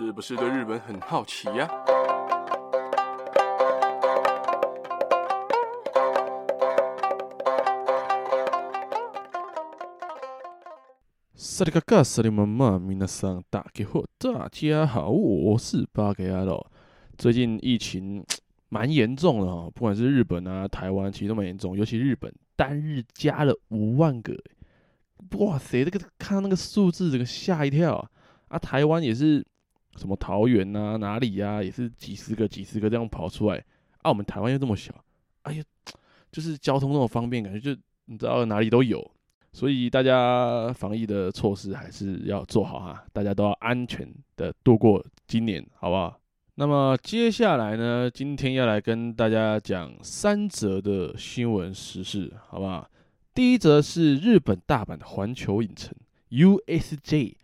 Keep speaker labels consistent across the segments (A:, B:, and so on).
A: 是不是对日本很好奇呀？萨利卡卡萨利妈妈，米娜桑大家好，大家好，我是巴格亚罗。最近疫情蛮严重的哦，不管是日本啊、台湾，其实都蛮严重，尤其日本单日加了五万个，哇塞，这个看到那个数字，这个吓一跳啊！啊，台湾也是。什么桃园啊，哪里呀、也是几十个、几十个这样跑出来。啊，我们台湾又这么小，哎呀，就是交通那么方便，感觉就你知道哪里都有。所以大家防疫的措施还是要做好哈，大家都要安全的度过今年，好不好？那么接下来呢，今天要来跟大家讲三则的新闻时事，好不好？第一则是日本大阪的环球影城 USJ。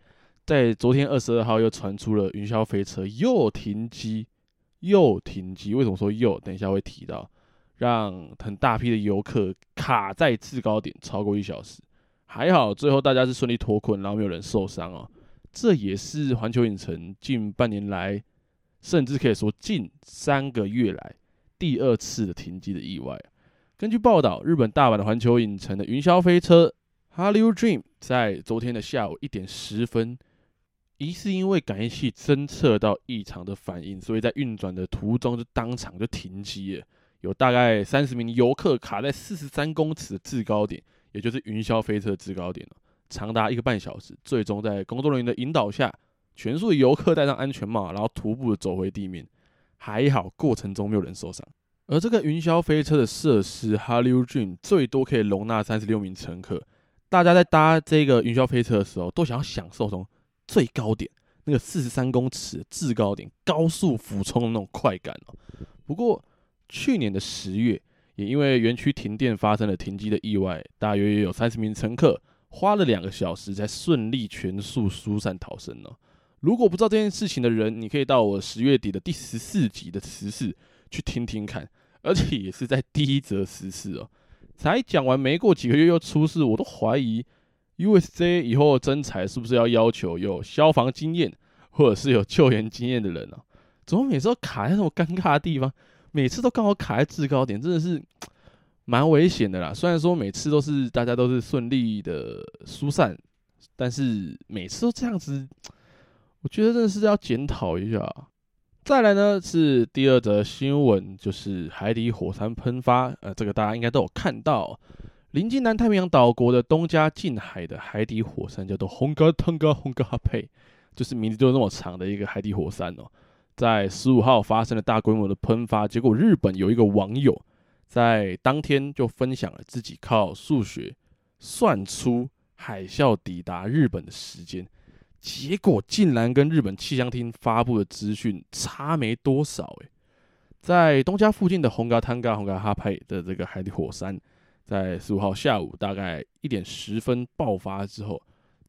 A: 在昨天二十二号又传出了云霄飞车又停机，又停机。为什么说又？等一下会提到，让很大批的游客卡在制高点超过一小时。还好最后大家是顺利脱困，然后没有人受伤哦。这也是环球影城近半年来，甚至可以说近三个月来第二次的停机的意外。根据报道，日本大阪的环球影城的云霄飞车 Hallyu Dream 在昨天的下午一点十分。疑似因为感应器侦测到异常的反应，所以在运转的途中就当场就停机了。有大概三十名游客卡在四十三公尺的制高点，也就是云霄飞车制高点，长达一个半小时。最终在工作人员的引导下，全数游客戴上安全帽，然后徒步走回地面。还好过程中没有人受伤。而这个云霄飞车的设施 Hallyu Dream 最多可以容纳三十六名乘客。大家在搭这个云霄飞车的时候，都想要享受从最高点那个四十三公尺的制高点高速俯冲的那种快感哦。不过去年的十月，也因为园区停电发生了停机的意外，大约有三十名乘客花了两个小时才顺利全速疏散逃生哦。如果不知道这件事情的人，你可以到我十月底的第十四集的时事去听听看，而且也是在第一则时事哦。才讲完没过几个月又出事，我都怀疑。USJ 以后征才是不是要要求有消防经验或者是有救援经验的人呢、啊？怎么每次都卡在那么尴尬的地方？每次都刚好卡在制高点，真的是 蛮危险的啦。虽然说每次都是大家都是顺利的疏散，但是每次都这样子，我觉得真的是要检讨一下。再来呢是第二则新闻，就是海底火山喷发，呃，这个大家应该都有看到。临近南太平洋岛国的东加近海的海底火山叫做红嘎汤嘎红嘎哈佩，就是名字就那么长的一个海底火山哦，在十五号发生了大规模的喷发，结果日本有一个网友在当天就分享了自己靠数学算出海啸抵达日本的时间，结果竟然跟日本气象厅发布的资讯差没多少诶，在东加附近的红嘎汤嘎红嘎哈佩的这个海底火山。在十五号下午大概一点十分爆发之后，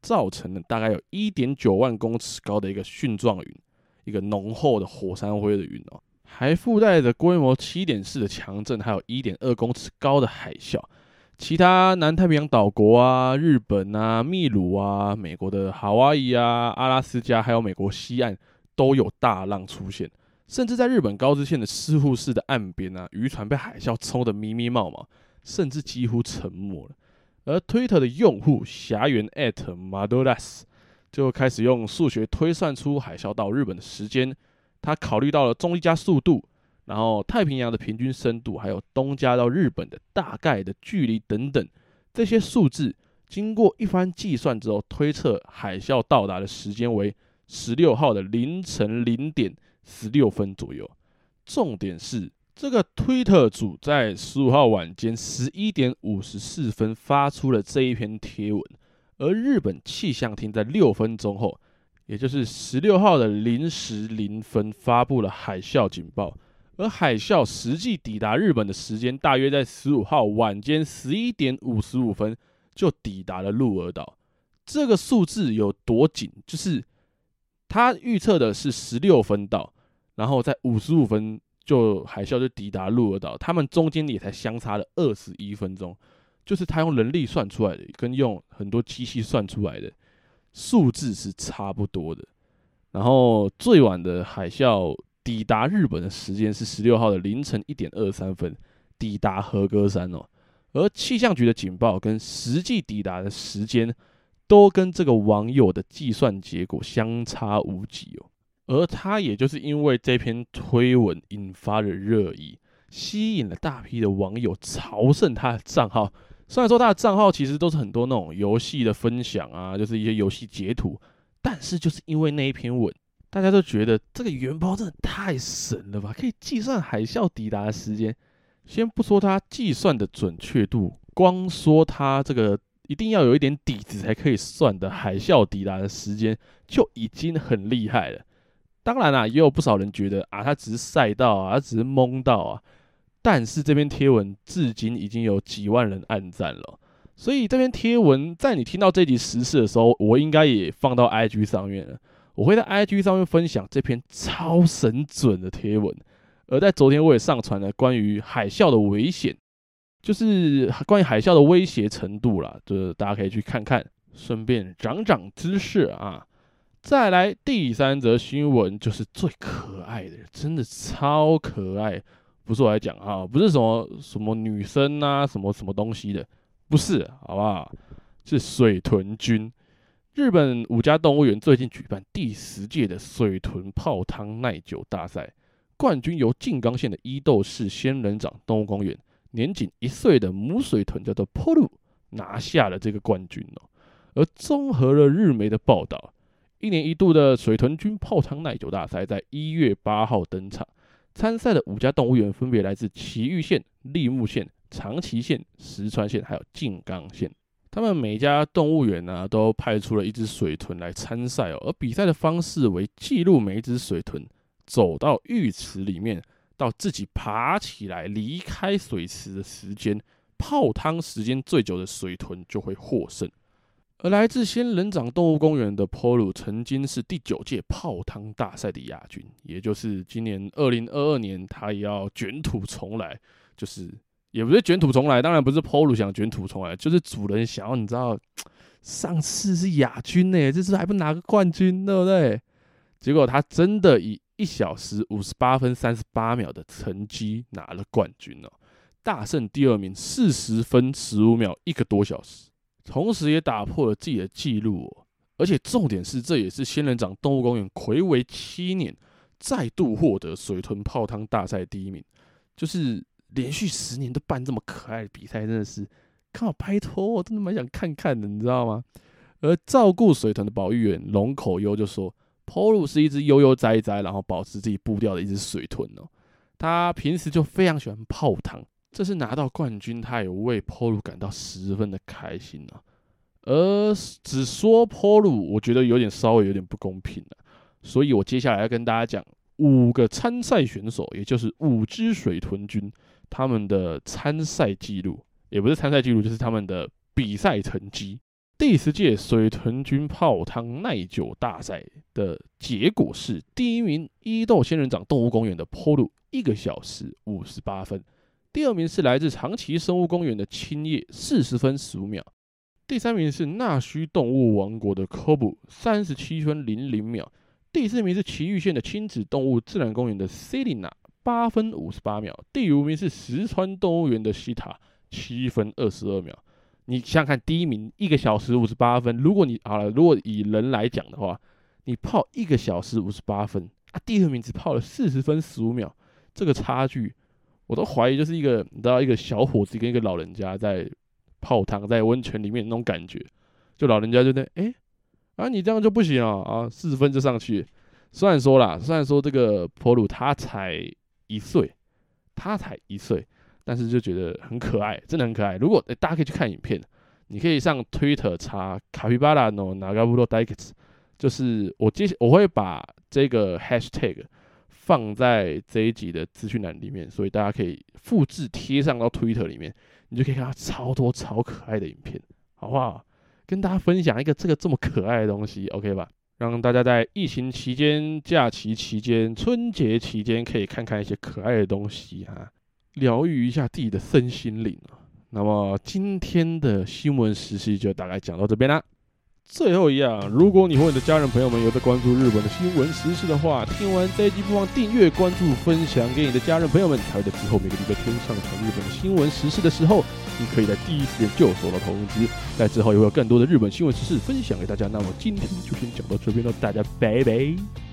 A: 造成了大概有一点九万公尺高的一个蕈状云，一个浓厚的火山灰的云哦，还附带着规模七点四的强震，还有一点二公尺高的海啸。其他南太平洋岛国啊、日本啊、秘鲁啊、美国的夏威夷啊、阿拉斯加，还有美国西岸都有大浪出现，甚至在日本高知县的四户市的岸边啊，渔船被海啸冲得密密冒冒。甚至几乎沉没了，而推特的用户霞原 @madolas 就开始用数学推算出海啸到日本的时间。他考虑到了重力加速度，然后太平洋的平均深度，还有东加到日本的大概的距离等等这些数字，经过一番计算之后，推测海啸到达的时间为十六号的凌晨零点十六分左右。重点是。这个推特主在十五号晚间十一点五十四分发出了这一篇贴文，而日本气象厅在六分钟后，也就是十六号的零时零分发布了海啸警报，而海啸实际抵达日本的时间大约在十五号晚间十一点五十五分就抵达了鹿儿岛。这个数字有多紧？就是他预测的是十六分到，然后在五十五分。就海啸就抵达鹿儿岛，他们中间也才相差了二十一分钟，就是他用人力算出来的，跟用很多机器算出来的数字是差不多的。然后最晚的海啸抵达日本的时间是十六号的凌晨一点二三分，抵达和歌山哦。而气象局的警报跟实际抵达的时间，都跟这个网友的计算结果相差无几哦。而他也就是因为这篇推文引发了热议，吸引了大批的网友朝圣他的账号。虽然说他的账号其实都是很多那种游戏的分享啊，就是一些游戏截图。但是就是因为那一篇文，大家都觉得这个原 PO 真的太神了吧？可以计算海啸抵达的时间。先不说它计算的准确度，光说它这个一定要有一点底子才可以算的海啸抵达的时间，就已经很厉害了。当然啦、也有不少人觉得啊，他只是赛到啊，他只是蒙到啊。但是这篇贴文至今已经有几万人按赞了。所以这篇贴文在你听到这集时事的时候，我应该也放到 IG 上面了。我会在 IG 上面分享这篇超神准的贴文。而在昨天，我也上传了关于海啸的危险，就是关于海啸的威胁程度啦，就是大家可以去看看，顺便长长知识啊。再来第三则新闻，就是最可爱的，真的超可爱。不是我来讲啊，不是什么什么女生啊，什么什么东西的。不是，好不好？是水豚君。日本五家动物园最近举办第十届的水豚泡汤耐久大赛，冠军由静冈县的伊豆市仙人掌动物公园年仅一岁的母水豚叫做 Polu 拿下了这个冠军哦。而综合了日媒的报道，一年一度的水豚军泡汤耐久大赛在一月八号登场，参赛的五家动物园分别来自埼玉县、栃木县。长崎县、石川县还有静冈县，他们每家动物园呢都派出了一只水豚来参赛哦。而比赛的方式为记录每一只水豚走到浴池里面，到自己爬起来离开水池的时间，泡汤时间最久的水豚就会获胜。而来自仙人掌动物公园的 Polu 曾经是第九届泡汤大赛的亚军，也就是今年二零二二年他也要卷土重来，就是。也不是卷土重来，当然不是 Polu 想卷土重来，就是主人想要，你知道，上次是亚军呢、欸，这次还不拿个冠军，对不对？结果他真的以一小时五十八分三十八秒的成绩拿了冠军哦，大胜第二名四十分十五秒，一个多小时，同时也打破了自己的记录哦。而且重点是，这也是仙人掌动物公园睽违七年再度获得水豚泡汤大赛第一名，就是。连续十年都办这么可爱的比赛，真的是，看我，拜托，我真的蛮想看看的，你知道吗？而照顾水豚的保育员龙口优就说，Polu 是一只悠悠哉哉，然后保持自己步调的一只水豚哦。他平时就非常喜欢泡汤，这次拿到冠军，他也为 Polo 感到十分的开心啊。而只说 Polo，我觉得有点稍微有点不公平了，所以我接下来要跟大家讲五个参赛选手，也就是五只水豚君。他们的参赛记录也不是参赛记录，就是他们的比赛成绩。第十届水豚君泡汤耐久大赛的结果是：第一名伊豆仙人掌动物公园的 Polo，一个小时五十八分；第二名是来自长崎生物公园的青叶四十分十五秒；第三名是纳须动物王国的 Kobu 三十七分零零秒；第四名是埼玉县的亲子动物自然公园的 Selina。八分五十八秒，第五名是石川动物园的西塔，七分二十二秒。你想想看，第一名一个小时五十八分，如果你好了，如果以人来讲的话，你泡一个小时五十八分啊，第二名只泡了四十分十五秒，这个差距，我都怀疑就是一个你知道一个小伙子跟一个老人家在泡汤在温泉里面那种感觉，就老人家就在哎、欸、啊你这样就不行啊啊四十分就上去，虽然说啦，虽然说这个 Polu 他才。一岁，他才一岁，但是就觉得很可爱，真的很可爱。如果、欸、大家可以去看影片，你可以上 Twitter 查卡皮巴拉诺ナガブロダイケツ，就是我接我会把这个 Hashtag 放在这一集的资讯栏里面，所以大家可以复制贴上到 Twitter 里面，你就可以看到超多超可爱的影片，好不好？跟大家分享一个这个这么可爱的东西，OK 吧？让大家在疫情期间、假期期间、春节期间，可以看看一些可爱的东西啊，疗愈一下自己的身心灵。那么今天的新闻时事就大概讲到这边啦。最后一样，如果你和你的家人朋友们有在关注日本的新闻时事的话，听完这一集不妨订阅、关注、分享给你的家人朋友们，才会在之后每个礼拜天上传日本新闻时事的时候，你可以在第一时间就收到通知。在之后也会有更多的日本新闻时事分享给大家。那么今天就先讲到这边了，大家拜拜。